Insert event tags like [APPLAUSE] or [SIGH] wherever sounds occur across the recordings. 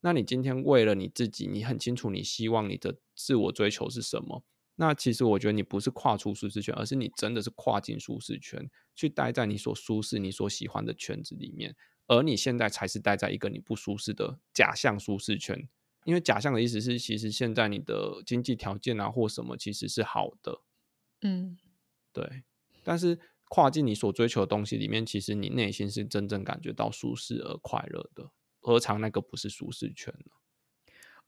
那你今天为了你自己，你很清楚你希望你的自我追求是什么？那其实我觉得你不是跨出舒适圈，而是你真的是跨进舒适圈，去待在你所舒适、你所喜欢的圈子里面。而你现在才是待在一个你不舒适的假象舒适圈，因为假象的意思是，其实现在你的经济条件啊或什么其实是好的，嗯，对。但是跨进你所追求的东西里面，其实你内心是真正感觉到舒适而快乐的，何尝那个不是舒适圈呢？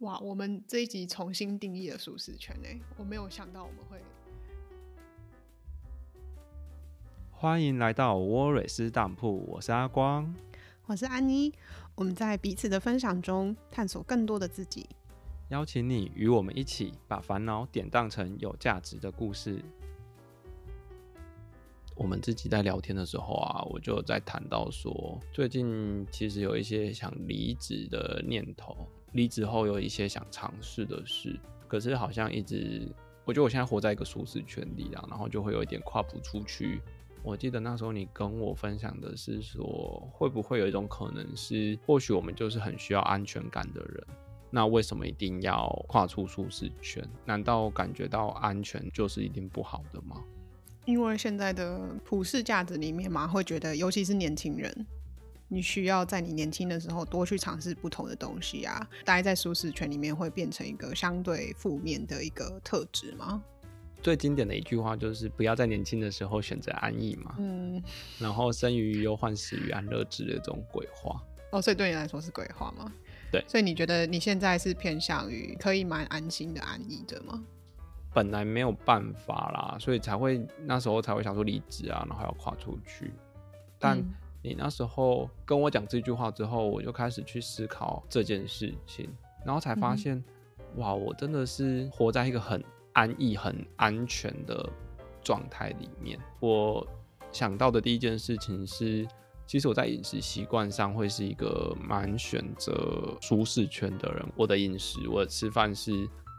哇，我们这一集重新定义了舒适圈诶，我没有想到我们会。欢迎来到沃瑞斯当铺，我是阿光，我是安妮，我们在彼此的分享中探索更多的自己，邀请你与我们一起把烦恼典当成有价值的故事。我们自己在聊天的时候啊，我就在谈到说，最近其实有一些想离职的念头。离职后有一些想尝试的事，可是好像一直，我觉得我现在活在一个舒适圈里啊，然后就会有一点跨不出去。我记得那时候你跟我分享的是说，会不会有一种可能是，或许我们就是很需要安全感的人，那为什么一定要跨出舒适圈？难道感觉到安全就是一定不好的吗？因为现在的普世价值里面嘛，会觉得，尤其是年轻人。你需要在你年轻的时候多去尝试不同的东西啊，待在舒适圈里面会变成一个相对负面的一个特质吗？最经典的一句话就是不要在年轻的时候选择安逸嘛。嗯，然后生于忧患，死于安乐之的这种鬼话。哦，所以对你来说是鬼话吗？对，所以你觉得你现在是偏向于可以蛮安心的安逸的吗？本来没有办法啦，所以才会那时候才会想说离职啊，然后要跨出去，但。嗯你那时候跟我讲这句话之后，我就开始去思考这件事情，然后才发现，嗯、哇，我真的是活在一个很安逸、很安全的状态里面。我想到的第一件事情是，其实我在饮食习惯上会是一个蛮选择舒适圈的人。我的饮食，我的吃饭是，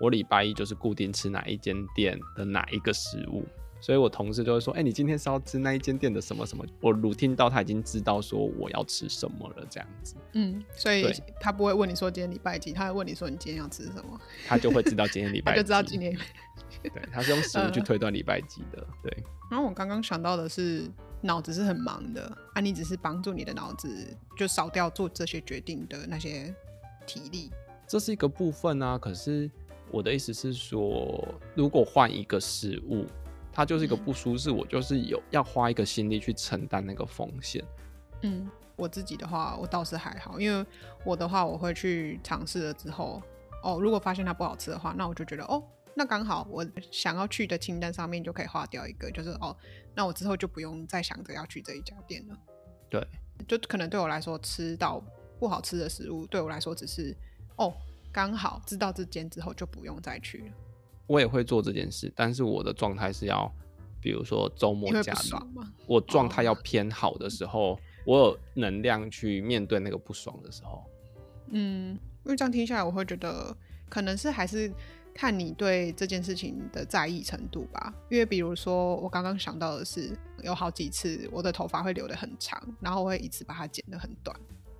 我礼拜一就是固定吃哪一间店的哪一个食物。所以我同事就会说：“哎、欸，你今天是要吃那一间店的什么什么？”我 routine 到他已经知道说我要吃什么了，这样子。嗯，所以他不会问你说今天礼拜几，他会问你说你今天要吃什么，他就会知道今天礼 [LAUGHS] 拜几，他就知道今天。[LAUGHS] 对，他是用食物去推断礼拜几的。呃、对。然后我刚刚想到的是，脑子是很忙的，啊，你只是帮助你的脑子就少掉做这些决定的那些体力。这是一个部分啊，可是我的意思是说，如果换一个食物。它就是一个不舒适，嗯、我就是有要花一个心力去承担那个风险。嗯，我自己的话，我倒是还好，因为我的话，我会去尝试了之后，哦，如果发现它不好吃的话，那我就觉得，哦，那刚好我想要去的清单上面就可以划掉一个，就是哦，那我之后就不用再想着要去这一家店了。对，就可能对我来说，吃到不好吃的食物，对我来说只是，哦，刚好知道这间之后就不用再去了。我也会做这件事，但是我的状态是要，比如说周末假日，我状态要偏好的时候，哦、我有能量去面对那个不爽的时候。嗯，因为这样听下来，我会觉得可能是还是看你对这件事情的在意程度吧。因为比如说，我刚刚想到的是，有好几次我的头发会留得很长，然后我会一次把它剪得很短。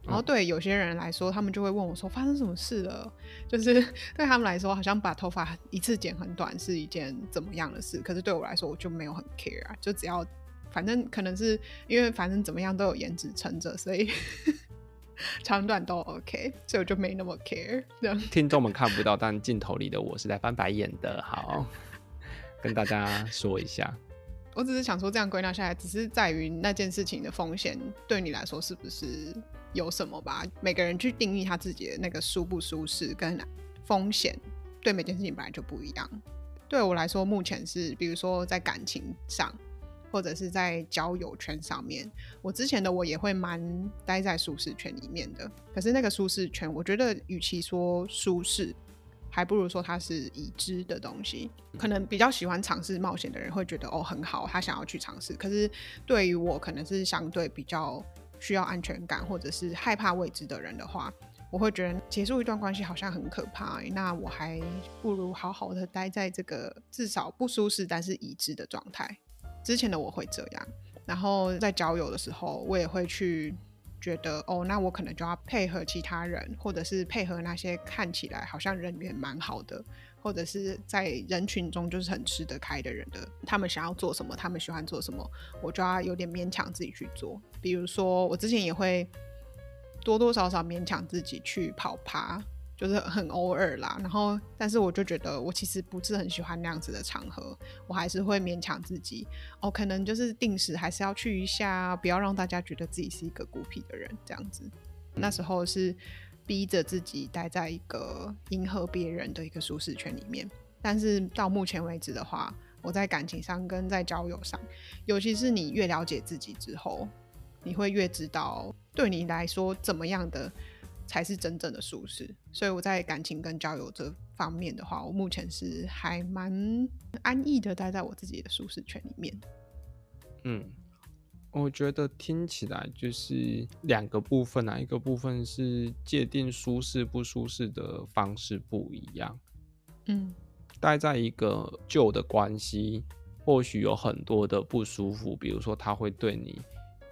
然后对有些人来说，他们就会问我说：“发生什么事了？”就是 [LAUGHS] 对他们来说，好像把头发一次剪很短是一件怎么样的事。可是对我来说，我就没有很 care 啊，就只要反正可能是因为反正怎么样都有颜值撑着，所以 [LAUGHS] 长短都 OK，所以我就没那么 care。这样听众们看不到，但镜头里的我是在翻白眼的。好，跟大家说一下。我只是想说，这样归纳下来，只是在于那件事情的风险对你来说是不是？有什么吧？每个人去定义他自己的那个舒不舒适跟风险，对每件事情本来就不一样。对我来说，目前是比如说在感情上，或者是在交友圈上面，我之前的我也会蛮待在舒适圈里面的。可是那个舒适圈，我觉得与其说舒适，还不如说它是已知的东西。可能比较喜欢尝试冒险的人会觉得哦很好，他想要去尝试。可是对于我，可能是相对比较。需要安全感或者是害怕未知的人的话，我会觉得结束一段关系好像很可怕欸。那我还不如好好的待在这个至少不舒适但是已知的状态。之前的我会这样，然后在交友的时候，我也会去觉得哦，那我可能就要配合其他人，或者是配合那些看起来好像人缘蛮好的，或者是在人群中就是很吃得开的人的，他们想要做什么，他们喜欢做什么，我就要有点勉强自己去做。比如说，我之前也会多多少少勉强自己去跑爬。就是很偶尔啦，然后，但是我就觉得我其实不是很喜欢那样子的场合，我还是会勉强自己，哦，可能就是定时还是要去一下，不要让大家觉得自己是一个孤僻的人这样子。那时候是逼着自己待在一个迎合别人的一个舒适圈里面，但是到目前为止的话，我在感情上跟在交友上，尤其是你越了解自己之后，你会越知道对你来说怎么样的。才是真正的舒适，所以我在感情跟交友这方面的话，我目前是还蛮安逸的待在我自己的舒适圈里面。嗯，我觉得听起来就是两个部分啊，一个部分是界定舒适不舒适的方式不一样。嗯，待在一个旧的关系，或许有很多的不舒服，比如说他会对你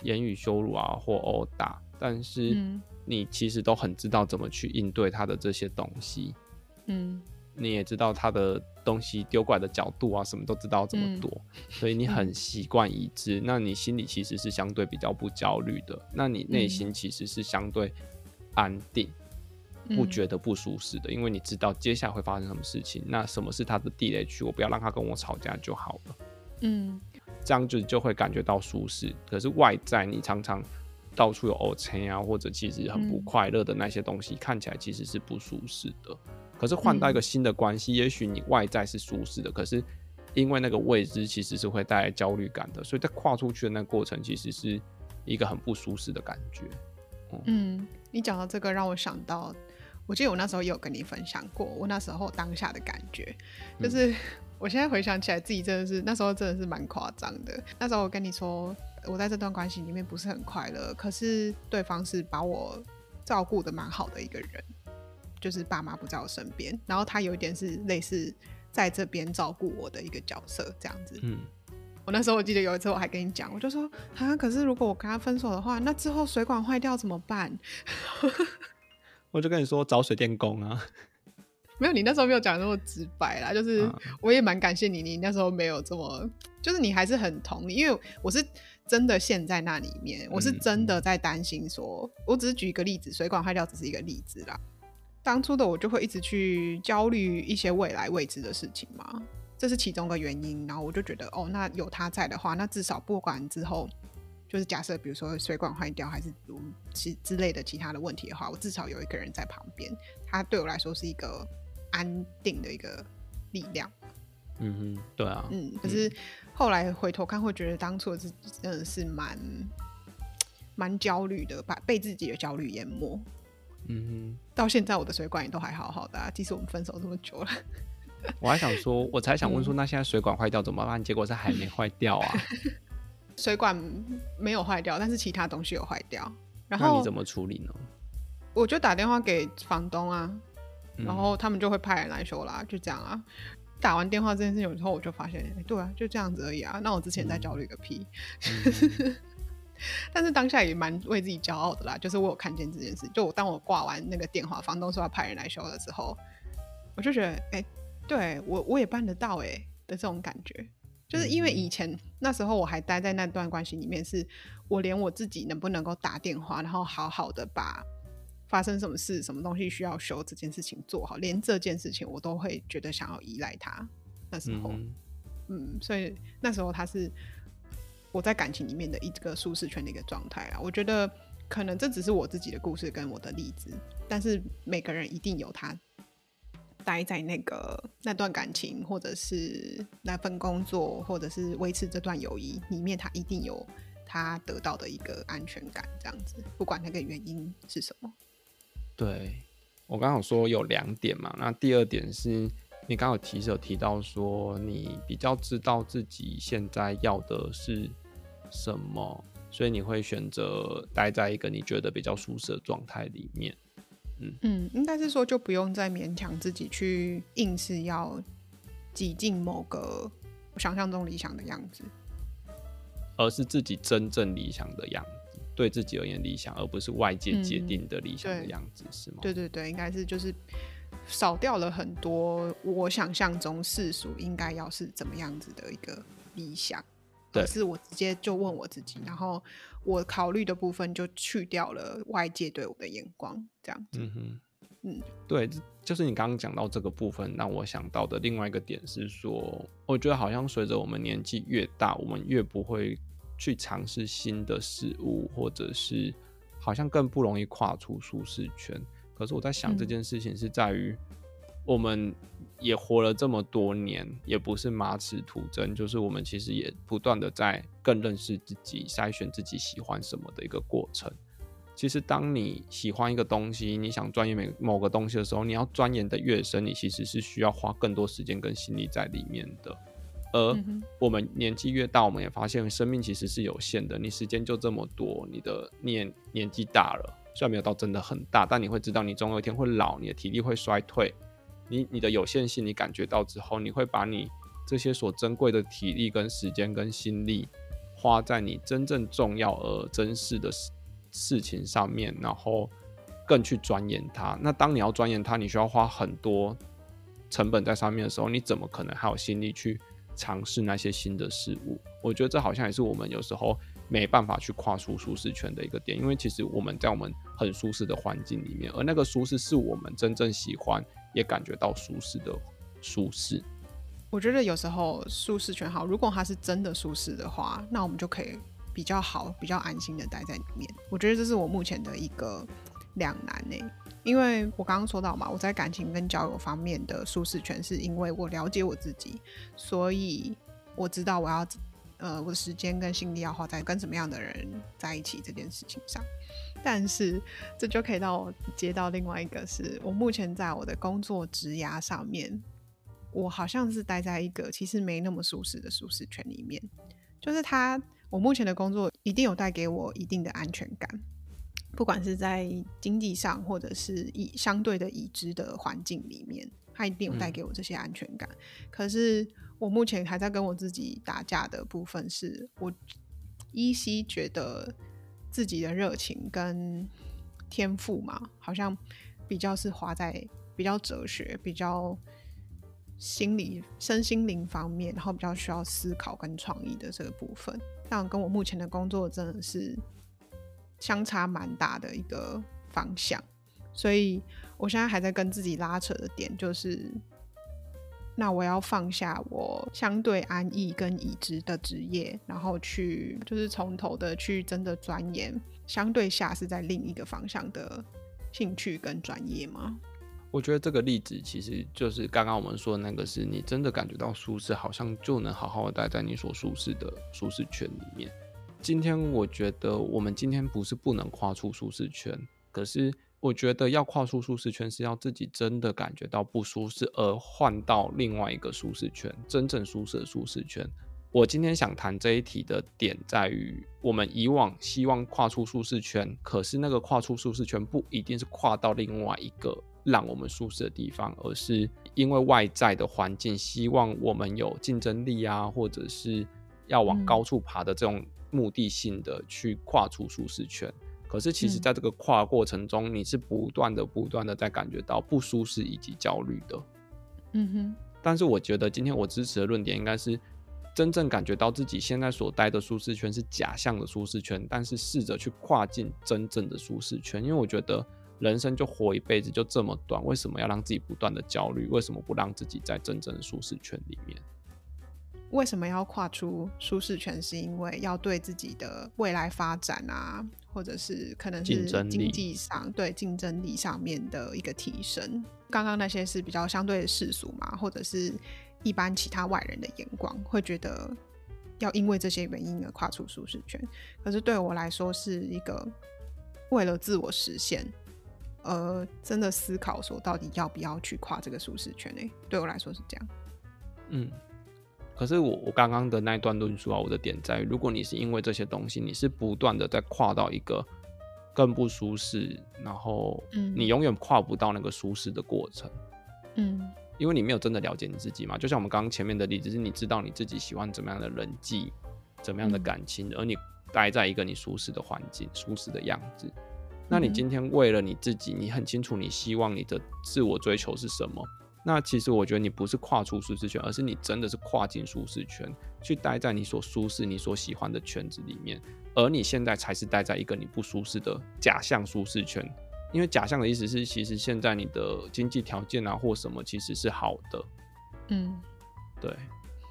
言语羞辱啊，或殴打，但是，嗯你其实都很知道怎么去应对他的这些东西，嗯，你也知道他的东西丢过来的角度啊，什么都知道怎么躲，嗯、所以你很习惯已知、嗯。那你心里其实是相对比较不焦虑的，那你内心其实是相对安定，嗯、不觉得不舒适的，因为你知道接下来会发生什么事情。那什么是他的地雷区？我不要让他跟我吵架就好了。嗯，这样子就会感觉到舒适。可是外在你常常。到处有乌青啊，或者其实很不快乐的那些东西、嗯，看起来其实是不舒适的。可是换到一个新的关系、嗯，也许你外在是舒适的，可是因为那个未知其实是会带来焦虑感的，所以在跨出去的那个过程，其实是一个很不舒适的感觉。嗯，嗯你讲到这个，让我想到，我记得我那时候也有跟你分享过，我那时候当下的感觉，就是、嗯、[LAUGHS] 我现在回想起来，自己真的是那时候真的是蛮夸张的。那时候我跟你说。我在这段关系里面不是很快乐，可是对方是把我照顾的蛮好的一个人，就是爸妈不在我身边，然后他有一点是类似在这边照顾我的一个角色这样子。嗯，我那时候我记得有一次我还跟你讲，我就说啊，可是如果我跟他分手的话，那之后水管坏掉怎么办？[LAUGHS] 我就跟你说找水电工啊。没有，你那时候没有讲那么直白啦，就是我也蛮感谢你，你那时候没有这么，就是你还是很同理，因为我是。真的陷在那里面，我是真的在担心说。说、嗯，我只是举一个例子，水管坏掉只是一个例子啦。当初的我就会一直去焦虑一些未来未知的事情嘛，这是其中的原因。然后我就觉得，哦，那有他在的话，那至少不管之后，就是假设比如说水管坏掉，还是如其之类的其他的问题的话，我至少有一个人在旁边，他对我来说是一个安定的一个力量。嗯哼，对啊，嗯，可是。嗯后来回头看，会觉得当初自己真的是蛮蛮焦虑的，把被自己的焦虑淹没。嗯哼，到现在我的水管也都还好好的啊，即使我们分手这么久了。我还想说，我才想问说，那现在水管坏掉怎么办？结果是还没坏掉啊。[LAUGHS] 水管没有坏掉，但是其他东西有坏掉。然后那你怎么处理呢？我就打电话给房东啊，然后他们就会派人来修啦，就这样啊。打完电话这件事情之后，我就发现，欸，对啊，就这样子而已啊。那我之前在焦虑个屁，嗯、[LAUGHS] 但是当下也蛮为自己骄傲的啦。就是我有看见这件事，就我当我挂完那个电话，房东说要派人来修的时候，我就觉得，哎，欸，对我我也办得到，哎的这种感觉，就是因为以前那时候我还待在那段关系里面，是我连我自己能不能够打电话，然后好好的把。发生什么事，什么东西需要修，这件事情做好，连这件事情我都会觉得想要依赖他。那时候，嗯，嗯，所以那时候他是我在感情里面的一个舒适圈的一个状态啊。我觉得可能这只是我自己的故事跟我的例子，但是每个人一定有他待在那个那段感情，或者是那份工作，或者是维持这段友谊里面，他一定有他得到的一个安全感，这样子，不管那个原因是什么。对，我刚好说有两点嘛，那第二点是你刚好提有提到说你比较知道自己现在要的是什么，所以你会选择待在一个你觉得比较舒适的状态里面。嗯嗯，应该是说就不用再勉强自己去硬是要挤进某个我想象中理想的样子，而是自己真正理想的样子。对自己而言理想，而不是外界界定的理想的样子，嗯、是吗？对对对，应该是就是少掉了很多我想象中世俗应该要是怎么样子的一个理想。可是我直接就问我自己，然后我考虑的部分就去掉了外界对我的眼光，这样子。嗯哼，嗯，对，就是你刚刚讲到这个部分，让我想到的另外一个点是说，我觉得好像随着我们年纪越大，我们越不会去尝试新的事物，或者是好像更不容易跨出舒适圈。可是我在想这件事情是在于我们。也活了这么多年，也不是马齿徒增，就是我们其实也不断的在更认识自己、筛选自己喜欢什么的一个过程。其实，当你喜欢一个东西，你想钻研某某个东西的时候，你要钻研的越深，你其实是需要花更多时间跟心力在里面的。而我们年纪越大，我们也发现生命其实是有限的，你时间就这么多，你的年年纪大了，虽然没有到真的很大，但你会知道，你总有一天会老，你的体力会衰退。你你的有限性，你感觉到之后，你会把你这些所珍贵的体力、跟时间、跟心力，花在你真正重要而珍视的事事情上面，然后更去钻研它。那当你要钻研它，你需要花很多成本在上面的时候，你怎么可能还有心力去尝试那些新的事物？我觉得这好像也是我们有时候没办法去跨出舒适圈的一个点，因为其实我们在我们很舒适的环境里面，而那个舒适是我们真正喜欢。也感觉到舒适的舒适，我觉得有时候舒适圈好，如果它是真的舒适的话，那我们就可以比较好、比较安心的待在里面。我觉得这是我目前的一个两难呢，因为我刚刚说到嘛，我在感情跟交友方面的舒适圈，是因为我了解我自己，所以我知道我要呃我的时间跟心力要花在跟什么样的人在一起这件事情上。但是，这就可以让我接到另外一个是，是我目前在我的工作职涯上面，我好像是待在一个其实没那么舒适的舒适圈里面。就是他，我目前的工作一定有带给我一定的安全感，不管是在经济上，或者是以相对的已知的环境里面，他一定有带给我这些安全感。嗯。可是我目前还在跟我自己打架的部分，是我依稀觉得。自己的热情跟天赋嘛，好像比较是花在比较哲学、比较心理、身心灵方面，然后比较需要思考跟创意的这个部分。但跟我目前的工作真的是相差蛮大的一个方向，所以我现在还在跟自己拉扯的点就是。那我要放下我相对安逸跟已知的职业，然后去就是从头的去真的钻研相对下是在另一个方向的兴趣跟专业吗？我觉得这个例子其实就是刚刚我们说的那个，是你真的感觉到舒适，好像就能好好的待在你所舒适的舒适圈里面。今天我觉得我们今天不是不能跨出舒适圈，可是。我觉得要跨出舒适圈，是要自己真的感觉到不舒适，而换到另外一个舒适圈，真正舒适的舒适圈。我今天想谈这一题的点在于，我们以往希望跨出舒适圈，可是那个跨出舒适圈不一定是跨到另外一个让我们舒适的地方，而是因为外在的环境希望我们有竞争力啊，或者是要往高处爬的这种目的性的去跨出舒适圈。可是，其实，在这个跨过程中，嗯、你是不断的、不断的在感觉到不舒适以及焦虑的。嗯哼。但是，我觉得今天我支持的论点应该是，真正感觉到自己现在所待的舒适圈是假象的舒适圈，但是试着去跨进真正的舒适圈。因为我觉得人生就活一辈子就这么短，为什么要让自己不断的焦虑？为什么不让自己在真正的舒适圈里面？为什么要跨出舒适圈？是因为要对自己的未来发展啊。或者是可能是经济上对竞争力上面的一个提升。刚刚那些是比较相对的世俗嘛，或者是一般其他外人的眼光会觉得要因为这些原因而跨出舒适圈。可是对我来说是一个为了自我实现而真的思考说到底要不要去跨这个舒适圈呢？对我来说是这样。嗯。可是我我刚刚的那一段论述啊，我的点在于，如果你是因为这些东西，你是不断的在跨到一个更不舒适，然后你永远跨不到那个舒适的过程，嗯，因为你没有真的了解你自己嘛。就像我们刚刚前面的例子，是你知道你自己喜欢怎么样的人际，怎么样的感情，而你待在一个你舒适的环境、舒适的样子。那你今天为了你自己，你很清楚你希望你的自我追求是什么？那其实我觉得你不是跨出舒适圈，而是你真的是跨进舒适圈，去待在你所舒适、你所喜欢的圈子里面。而你现在才是待在一个你不舒适的假象舒适圈，因为假象的意思是，其实现在你的经济条件啊或什么其实是好的，嗯，对。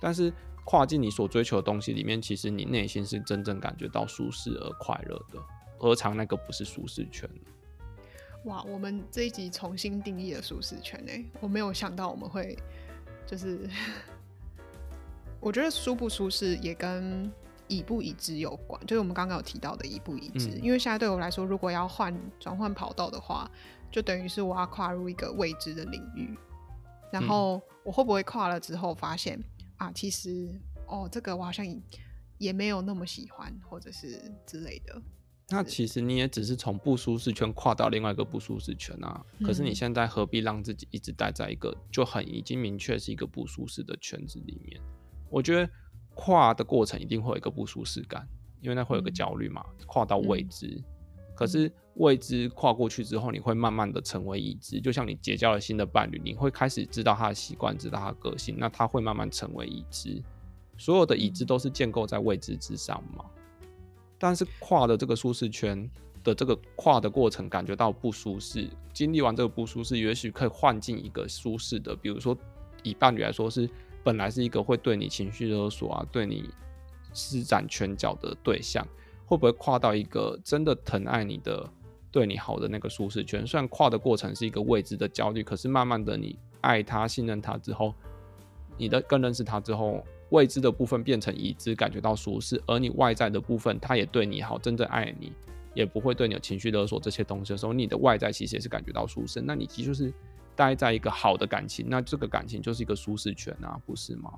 但是跨进你所追求的东西里面，其实你内心是真正感觉到舒适而快乐的。何尝那个不是舒适圈？哇，我们这一集重新定义了舒适圈诶，我没有想到我们会就是，[LAUGHS] 我觉得舒不舒适也跟已不已知有关，就是我们刚刚有提到的已不已知。嗯、因为现在对我来说，如果要换转换跑道的话，就等于是我要跨入一个未知的领域，然后我会不会跨了之后发现、嗯、啊，其实哦，这个我好像也没有那么喜欢，或者是之类的。那其实你也只是从不舒适圈跨到另外一个不舒适圈啊。可是你现在何必让自己一直待在一个就很已经明确是一个不舒适的圈子里面？我觉得跨的过程一定会有一个不舒适感，因为那会有个焦虑嘛。跨到未知，可是未知跨过去之后，你会慢慢的成为已知。就像你结交了新的伴侣，你会开始知道他的习惯，知道他的个性，那他会慢慢成为已知。所有的已知都是建构在未知之上嘛。但是跨的这个舒适圈的这个跨的过程，感觉到不舒适，经历完这个不舒适，也许可以换进一个舒适的，比如说以伴侣来说，是本来是一个会对你情绪勒索啊，对你施展拳脚的对象，会不会跨到一个真的疼爱你的、对你好的那个舒适圈？虽然跨的过程是一个未知的焦虑，可是慢慢的你爱他、信任他之后，你的更认识他之后。未知的部分变成已知，感觉到舒适，而你外在的部分，他也对你好，真正爱你，也不会对你有情绪勒索这些东西的时候，你的外在其实也是感觉到舒适。那你其实就是待在一个好的感情，那这个感情就是一个舒适圈啊，不是吗？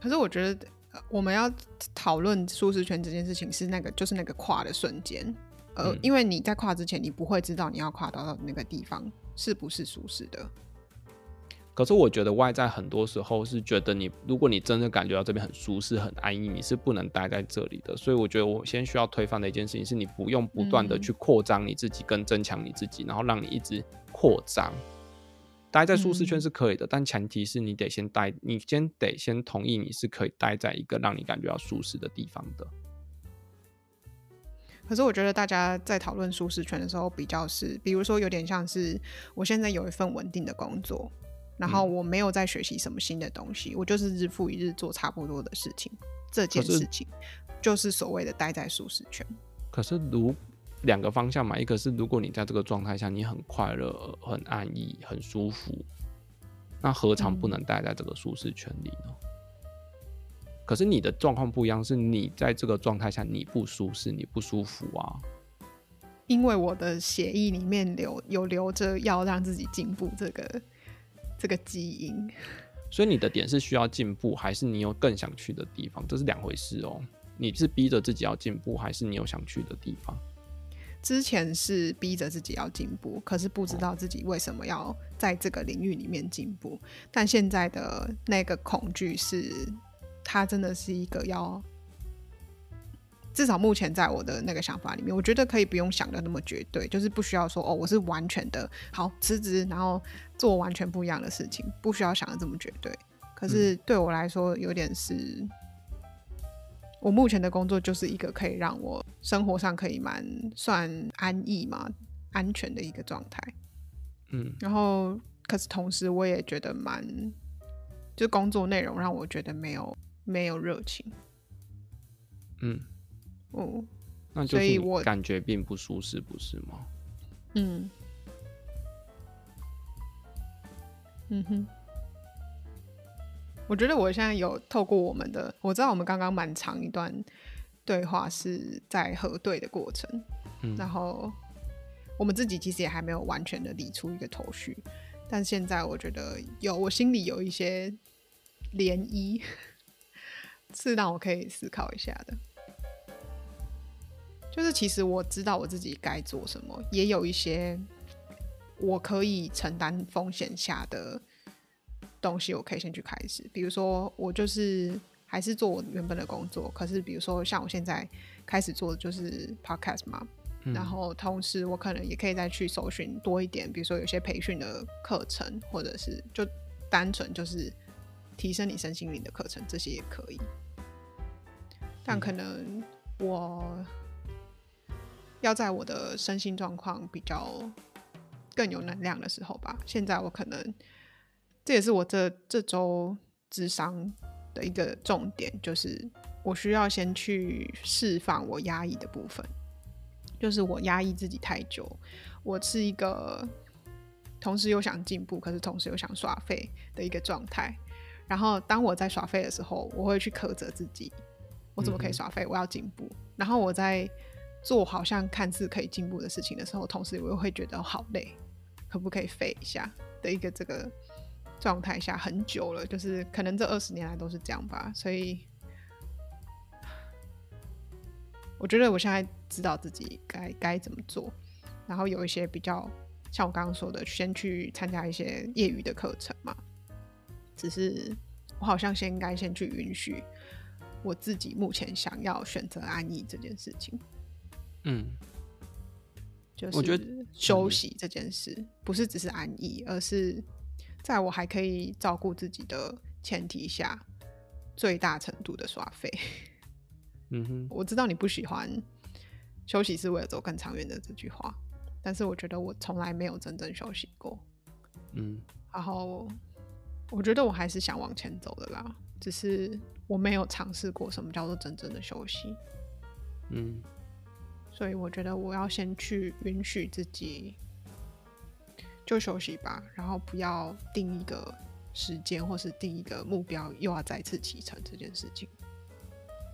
可是我觉得我们要讨论舒适圈这件事情，是那个就是那个跨的瞬间，呃，嗯、因为你在跨之前，你不会知道你要跨到的那个地方是不是舒适的。可是我觉得外在很多时候是觉得你，如果你真的感觉到这边很舒适、很安逸，你是不能待在这里的。所以我觉得我先需要推翻的一件事情是，你不用不断的去扩张你自己跟增强你自己，然后让你一直扩张。待在舒适圈是可以的，但前提是你得先待，你先得先同意你是可以待在一个让你感觉到舒适的地方的。可是我觉得大家在讨论舒适圈的时候，比较是，比如说有点像是我现在有一份稳定的工作。然后我没有在学习什么新的东西，嗯、我就是日复一日做差不多的事情。这件事情就是所谓的待在舒适圈。可是如两个方向嘛，一个是如果你在这个状态下你很快乐、很安逸、很舒服，那何尝不能待在这个舒适圈里呢？嗯、可是你的状况不一样，是你在这个状态下你不舒适、你不舒服啊。因为我的协议里面留有留着要让自己进步这个。这个基因，所以你的点是需要进步，还是你有更想去的地方？这是两回事哦。你是逼着自己要进步，还是你有想去的地方？之前是逼着自己要进步，可是不知道自己为什么要在这个领域里面进步。但现在的那个恐惧是，它真的是一个要。至少目前在我的那个想法里面，我觉得可以不用想的那么绝对，就是不需要说哦，我是完全的好辞职，然后做完全不一样的事情，不需要想的这么绝对。可是对我来说，有点是，嗯、我目前的工作就是一个可以让我生活上可以蛮算安逸嘛、安全的一个状态。嗯，然后可是同时我也觉得蛮，就工作内容让我觉得没有没有热情。嗯。哦，那就是我感觉并不舒适，不是吗？嗯，嗯哼，我觉得我现在有透过我们的，我知道我们刚刚蛮长一段对话是在核对的过程，嗯，然后我们自己其实也还没有完全的理出一个头绪，但现在我觉得有，我心里有一些涟漪，[LAUGHS] 是让我可以思考一下的。就是其实我知道我自己该做什么，也有一些我可以承担风险下的东西，我可以先去开始。比如说，我就是还是做我原本的工作，可是比如说像我现在开始做的就是 podcast 嘛，嗯、然后同时我可能也可以再去搜寻多一点，比如说有些培训的课程，或者是就单纯就是提升你身心灵的课程，这些也可以。但可能我要在我的身心状况比较更有能量的时候吧。现在我可能这也是我这这周智商的一个重点，就是我需要先去释放我压抑的部分，就是我压抑自己太久。我是一个同时又想进步，可是同时又想耍废的一个状态。然后当我在耍废的时候，我会去苛责自己。我怎么可以耍废？我要进步。然后我在做好像看似可以进步的事情的时候，同时我又会觉得好累，可不可以废一下的一个这个状态下很久了，就是可能这二十年来都是这样吧。所以我觉得我现在知道自己该该怎么做。然后有一些比较像我刚刚说的，先去参加一些业余的课程嘛。只是我好像先应该先去允许。我自己目前想要选择安逸这件事情，嗯，就是我觉得休息这件事不是只是安逸，而是在我还可以照顾自己的前提下，最大程度的耍废。[LAUGHS] 嗯哼，我知道你不喜欢休息是为了走更长远的这句话，但是我觉得我从来没有真正休息过。嗯，然后我觉得我还是想往前走的啦，只是。我没有尝试过什么叫做真正的休息，嗯，所以我觉得我要先去允许自己就休息吧，然后不要定一个时间或是定一个目标，又要再次启程这件事情，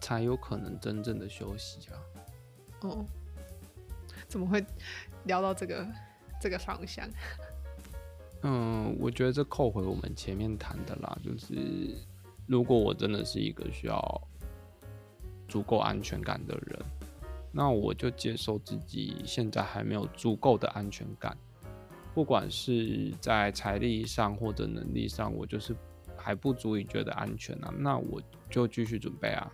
才有可能真正的休息啊。哦，怎么会聊到这个这个方向？[LAUGHS] 嗯，我觉得这扣回我们前面谈的啦，就是。如果我真的是一个需要足够安全感的人，那我就接受自己现在还没有足够的安全感，不管是在财力上或者能力上，我就是还不足以觉得安全啊。那我就继续准备啊，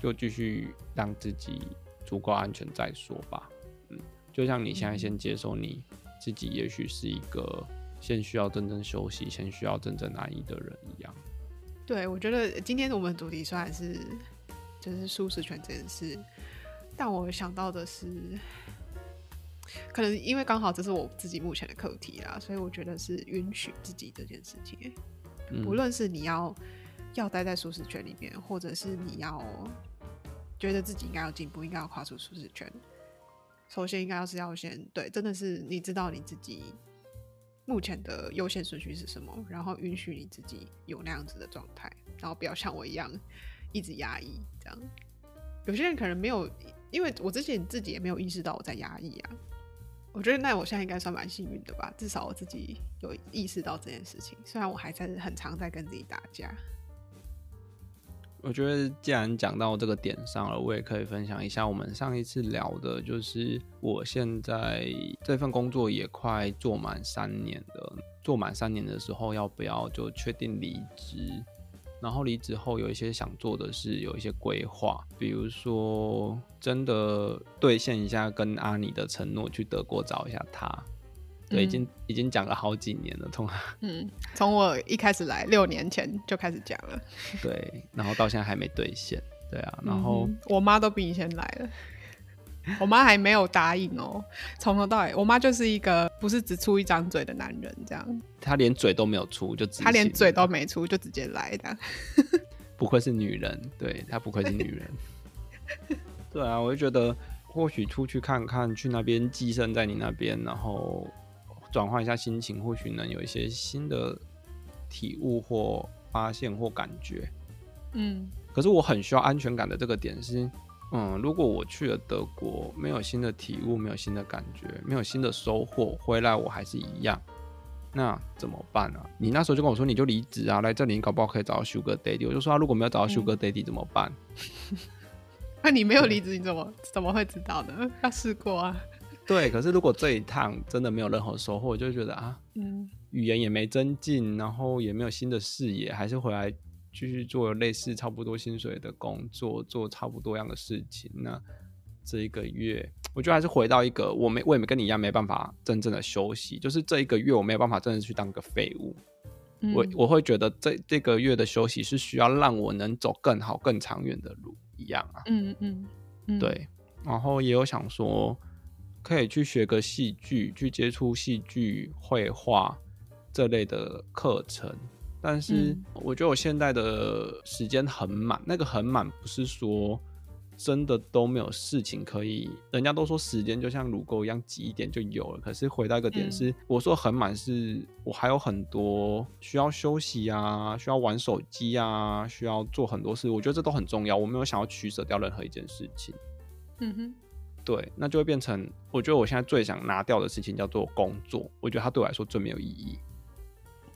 就继续让自己足够安全再说吧。嗯，就像你现在先接受你自己，也许是一个先需要真正休息、先需要真正安逸的人一样。对，我觉得今天我们主题虽然是就是舒适圈这件事，但我想到的是，可能因为刚好这是我自己目前的课题啦，所以我觉得是允许自己这件事情。嗯，不论是你要要待在舒适圈里面，或者是你要觉得自己应该要进步，应该要跨出舒适圈，首先应该要是要先对，真的是你知道你自己。目前的优先顺序是什么？然后允许你自己有那样子的状态，然后不要像我一样一直压抑。这样，有些人可能没有，因为我之前自己也没有意识到我在压抑啊。我觉得那我现在应该算蛮幸运的吧，至少我自己有意识到这件事情。虽然我还在很常在跟自己打架。我觉得既然讲到这个点上了，我也可以分享一下我们上一次聊的，就是我现在这份工作也快做满三年了。做满三年的时候，要不要就确定离职？然后离职后有一些想做的事，有一些规划，比如说真的兑现一下跟阿尼的承诺，去德国找一下他。对，已经已经讲了好几年了，从嗯，从我一开始来六年前就开始讲了，[LAUGHS] 对，然后到现在还没兑现，对啊，然后、嗯、我妈都比你先来了，我妈还没有答应哦，从头到尾，我妈就是一个不是只出一张嘴的男人，这样，她连嘴都没有出就直，她连嘴都没出就直接来的，[LAUGHS] 不愧是女人，对，她不愧是女人，[LAUGHS] 对啊，我就觉得或许出去看看，去那边寄生在你那边，然后。转换一下心情，或许能有一些新的体悟或发现或感觉。嗯，可是我很需要安全感的这个点是，嗯，如果我去了德国，没有新的体悟，没有新的感觉，没有新的收获，回来我还是一样，那怎么办呢、啊？你那时候就跟我说，你就离职啊，来这里你搞不好可以找到 Sugar Daddy。我就说，他如果没有找到 Sugar Daddy 怎么办？[LAUGHS] 那、你没有离职，你怎么怎么会知道呢？要试过啊。对，可是如果这一趟真的没有任何收获，我就觉得啊，嗯，语言也没增进，然后也没有新的视野，还是回来继续做类似差不多薪水的工作，做差不多样的事情。那这一个月，我觉得还是回到一个我没我也没跟你一样没办法真正的休息，就是这一个月我没有办法真的去当个废物。嗯、我我会觉得这这个月的休息是需要让我能走更好更长远的路一样啊。嗯嗯嗯，对。然后也有想说，可以去学个戏剧，去接触戏剧、绘画这类的课程。但是我觉得我现在的时间很满，那个很满不是说。真的都没有事情可以，人家都说时间就像乳沟一样挤一点就有了。可是回到一个点是，嗯、我说很满，是我还有很多需要休息啊，需要玩手机啊，需要做很多事。我觉得这都很重要，我没有想要取舍掉任何一件事情。嗯哼，对，那就会变成，我觉得我现在最想拿掉的事情叫做工作。我觉得它对我来说最没有意义。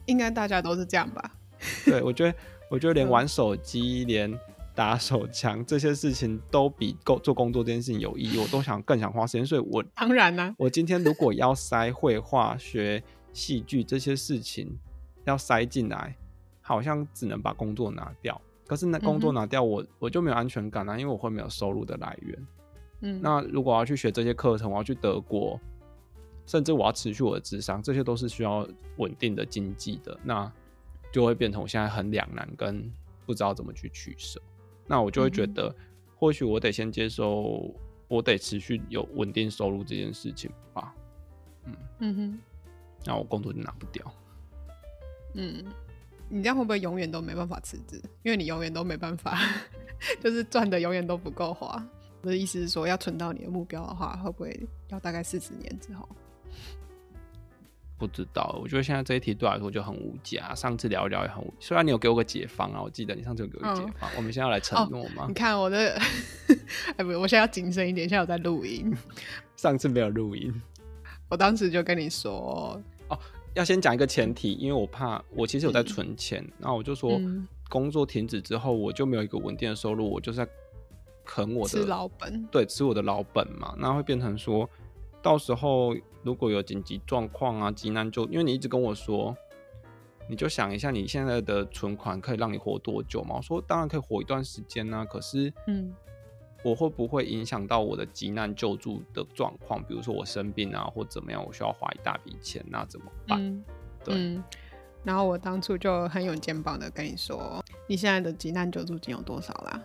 应该大家都是这样吧？[LAUGHS] 对，我觉得，我觉得连玩手机，嗯、连。打手枪这些事情都比工做工作这件事情有意义，我都想更想花时间，所以我当然呢、啊，我今天如果要塞绘画、学戏剧这些事情要塞进来，好像只能把工作拿掉。可是那工作拿掉我，我、嗯、我就没有安全感了、啊，因为我会没有收入的来源。嗯，那如果我要去学这些课程，我要去德国，甚至我要持续我的智商，这些都是需要稳定的经济的，那就会变成我现在很两难，跟不知道怎么去取舍。那我就会觉得，或许我得先接受，我得持续有稳定收入这件事情吧。嗯嗯哼，那我工作就拿不掉。嗯，你这样会不会永远都没办法辞职？因为你永远都没办法，[LAUGHS] 就是赚的永远都不够花。我的意思是说，要存到你的目标的话，会不会要大概四十年之后？不知道，我觉得现在这一题对我来说就很无解。上次聊一聊也很无，虽然你有给我个解方啊，我记得你上次有给我个解方。嗯、我们现在要来承诺吗、哦？你看我的，[LAUGHS] 哎不，我现在要谨慎一点，现在我在录音。[LAUGHS] 上次没有录音，我当时就跟你说，哦，要先讲一个前提，因为我怕我其实有在存钱，嗯、然后我就说，工作停止之后，我就没有一个稳定的收入，我就是在啃我的吃老本，对，吃我的老本嘛，那会变成说。到时候如果有紧急状况啊，急难救，因为你一直跟我说，你就想一下你现在的存款可以让你活多久嘛？我说当然可以活一段时间啊，可是，嗯，我会不会影响到我的急难救助的状况？比如说我生病啊，或怎么样，我需要花一大笔钱，那怎么办？嗯、对。嗯然后我当初就很有肩膀的跟你说，你现在的急难救助金有多少啦？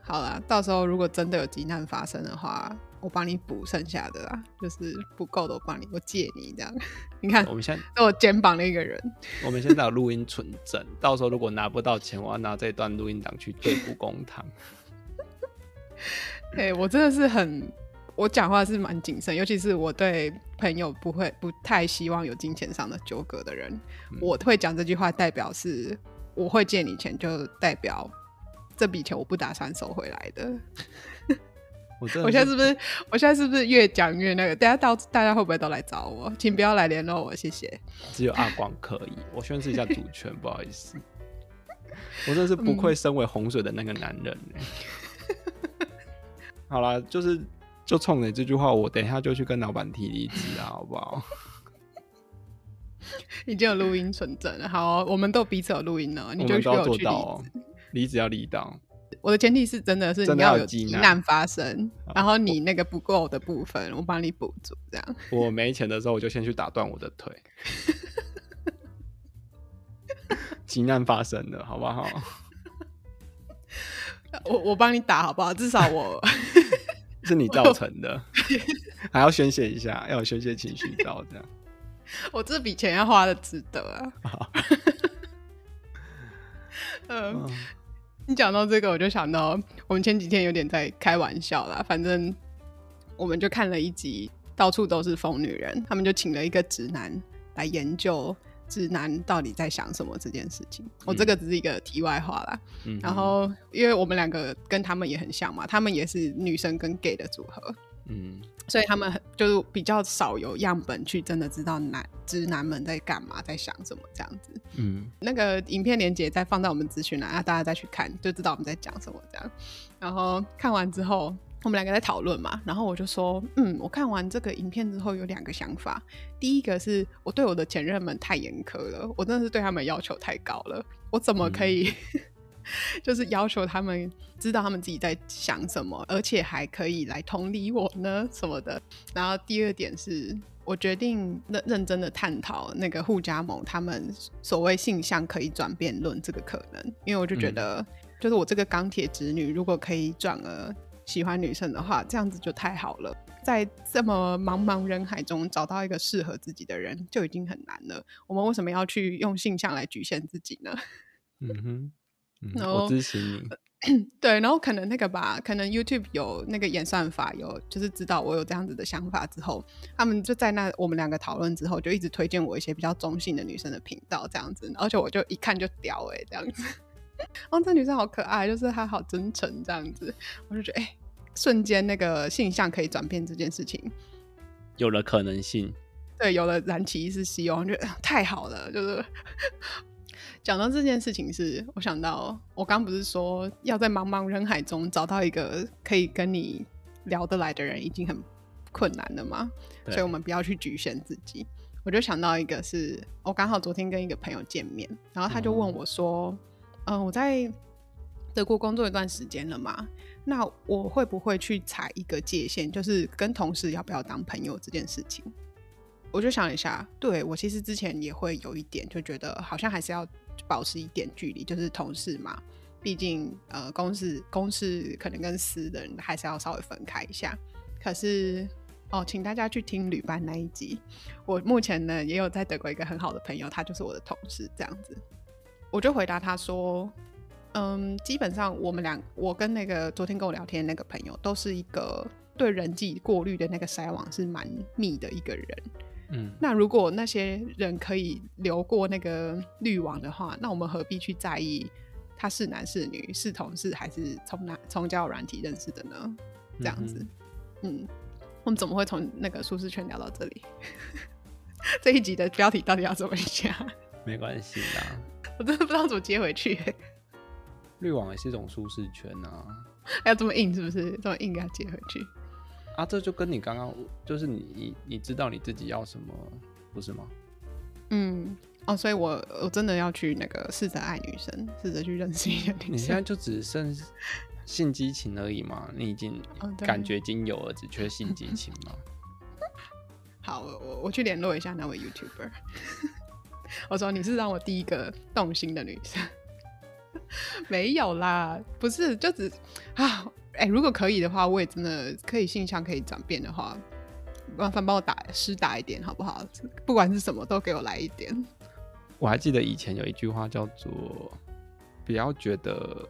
好啦，到时候如果真的有急难发生的话，我帮你补剩下的啦，就是不够的我帮你，我借你这样。[LAUGHS] 你看，我们现在在我肩膀的一个人。我们现在有录音存证，到时候如果拿不到钱，我要拿这段录音档去对簿公堂。[LAUGHS] 哎，我真的是很。我讲话是蛮谨慎，尤其是我对朋友不会不太希望有金钱上的纠葛的人，嗯、我会讲这句话，代表是我会借你钱，就代表这笔钱我不打算收回来的。我真的，我现在是不是？我现在是不是越讲越那个？等下到大家会不会都来找我？请不要来联络我，谢谢。只有阿光可以，我宣示一下主权，不好意思。[LAUGHS] 我真的是不愧身为洪水的那个男人。嗯、[LAUGHS] 好啦，就是。就冲你这句话，我等一下就去跟老板提离职啊，好不好？[LAUGHS] 已经有录音存证了，好，我们都彼此有录音了，你就需要做到离职要离到。我的前提是真的是你要有急难发生，然后你那个不够的部分，我帮你补足，这样。我没钱的时候，我就先去打断我的腿。[LAUGHS] 急难发生的，好不好？我我帮你打，好不好？至少我。[LAUGHS] 是你造成的，还要宣泄一下，要有宣泄情绪到这样。[LAUGHS] 我这笔钱要花的值得啊！嗯，嗯 [LAUGHS] 你讲到这个，我就想到我们前几天有点在开玩笑啦。反正我们就看了一集，到处都是疯女人，他们就请了一个直男来研究。直男到底在想什么这件事情？我、嗯哦、这个只是一个题外话啦。嗯、然后，因为我们两个跟他们也很像嘛，他们也是女生跟 gay 的组合，嗯，所以他们就是比较少有样本去真的知道男直男们在干嘛，在想什么这样子。嗯，那个影片连接再放在我们资讯栏，啊，大家再去看就知道我们在讲什么这样。然后看完之后。我们两个在讨论嘛，然后我就说，嗯，我看完这个影片之后有两个想法。第一个是我对我的前任们太严苛了，我真的是对他们要求太高了。我怎么可以，嗯、就是要求他们知道他们自己在想什么，而且还可以来同理我呢什么的。然后第二点是我决定认认真的探讨那个护家盟他们所谓性向可以转变论这个可能，因为我就觉得，嗯、就是我这个钢铁直女如果可以转而喜欢女生的话，这样子就太好了。在这么茫茫人海中找到一个适合自己的人就已经很难了，我们为什么要去用性向来局限自己呢？[LAUGHS] 嗯哼。然后我支持你。[COUGHS] 对，然后可能那个吧，可能 YouTube 有那个演算法，有就是知道我有这样子的想法之后，他们就在那我们两个讨论之后，就一直推荐我一些比较中性的女生的频道这样子，而且我就一看就屌哎、欸、这样子，[LAUGHS] 哦，这女生好可爱，就是她好真诚这样子，我就觉得哎、欸，瞬间那个性向可以转变这件事情有了可能性，对，有了燃起一丝希望，就太好了，就是。讲到这件事情是，是我想到我刚不是说要在茫茫人海中找到一个可以跟你聊得来的人已经很困难了吗？所以我们不要去局限自己。我就想到一个是，我刚好昨天跟一个朋友见面，然后他就问我说：“嗯、呃，我在德国工作一段时间了嘛，那我会不会去踩一个界限，就是跟同事要不要当朋友这件事情？”我就想一下，对，我其实之前也会有一点，就觉得好像还是要。保持一点距离，就是同事嘛，毕竟呃，公事公事可能跟私人还是要稍微分开一下。可是哦，请大家去听旅伴那一集。我目前呢也有在德国一个很好的朋友，他就是我的同事，这样子。我就回答他说，嗯，基本上我们俩，我跟那个昨天跟我聊天的那个朋友，都是一个对人际过滤的那个筛网是蛮密的一个人。嗯，那如果那些人可以流过那个滤网的话，那我们何必去在意他是男是女，是同事还是从哪从交友软体认识的呢？这样子，嗯，嗯，我们怎么会从那个舒适圈聊到这里？[LAUGHS] 这一集的标题到底要怎么讲？没关系啦，[LAUGHS] 我真的不知道怎么接回去。滤网也是一种舒适圈啊，要这么硬是不是？这么硬给他接回去？啊，这就跟你刚刚就是你你你知道你自己要什么，不是吗？嗯，哦，所以我我真的要去那个试着爱女生，试着去认识一下女生。你现在就只剩性激情而已嘛？你已经感觉已经有了，只缺性激情吗？[LAUGHS] 好，我我我去联络一下那位 YouTuber。[LAUGHS] 我说你是让我第一个动心的女生，[LAUGHS] 没有啦，不是，就只啊。哎、欸，如果可以的话，我也真的可以性向可以转变的话，麻烦帮我打施打一点好不好？不管是什么，都给我来一点。我还记得以前有一句话叫做“不要觉得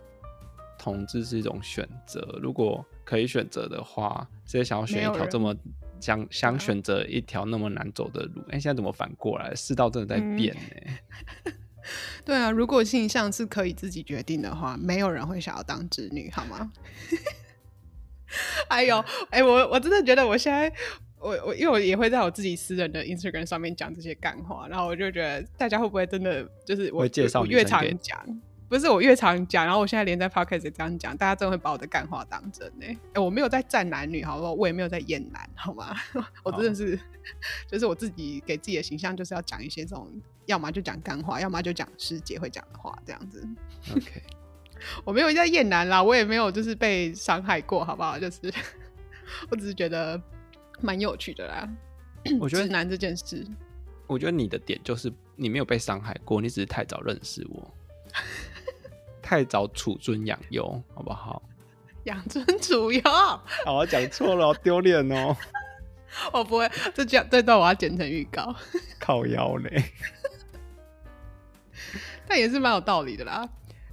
同志是一种选择，如果可以选择的话，谁想要选一条这么想想选择一条那么难走的路？哎、欸，现在怎么反过来？世道真的在变 [LAUGHS] 呢、欸。嗯 [LAUGHS] 对啊，如果性向是可以自己决定的话，没有人会想要当直女，好吗？[LAUGHS] 哎呦，哎，我我真的觉得我现在，我我因为我也会在我自己私人的 Instagram 上面讲这些干话，然后我就觉得大家会不会真的就是我，会介绍我越常讲。不是我越常讲，然后我现在连在 podcast 也这样讲，大家真的会把我的干话当真呢？哎，我没有在站男女，好不好？我也没有在厌男，好吗？[LAUGHS] 我真的是，就是我自己给自己的形象，就是要讲一些这种，要么就讲干话，要么就讲师姐会讲的话，这样子。OK，[LAUGHS] 我没有在厌男啦，我也没有就是被伤害过，好不好？就是，[LAUGHS] 我只是觉得蛮有趣的啦。我觉得男这件事，我觉得你的点就是你没有被伤害过，你只是太早认识我。[LAUGHS] 太早处尊养优，好不好？养尊处优，好，我讲错了，丢脸哦！我不会，这讲这段我要剪成预告。靠腰嘞，但也是蛮有道理的啦。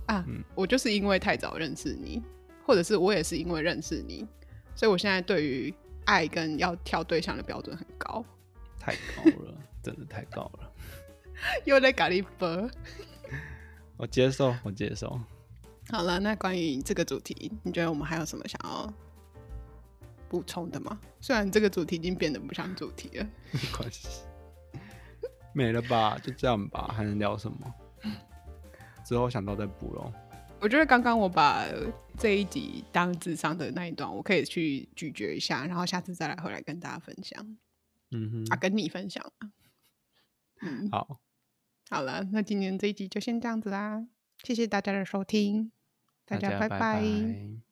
啊，嗯、我就是因为太早认识你，或者是我也是因为认识你，所以我现在对于爱跟要挑对象的标准很高。太高了，真的太高了。又在咖喱波。我接受，我接受。[LAUGHS] 好了，那关于这个主题，你觉得我们还有什么想要补充的吗？虽然这个主题已经变得不像主题了，[LAUGHS] 没关系，没了吧，就这样吧，还能聊什么？[LAUGHS] 之后想到再补喽。我觉得刚刚我把这一集当智商的那一段，我可以去咀嚼一下，然后下次再来回来跟大家分享。嗯哼，啊，跟你分享。嗯，好。好了，那今天这一集就先这样子啦。谢谢大家的收听，大家拜拜。拜拜。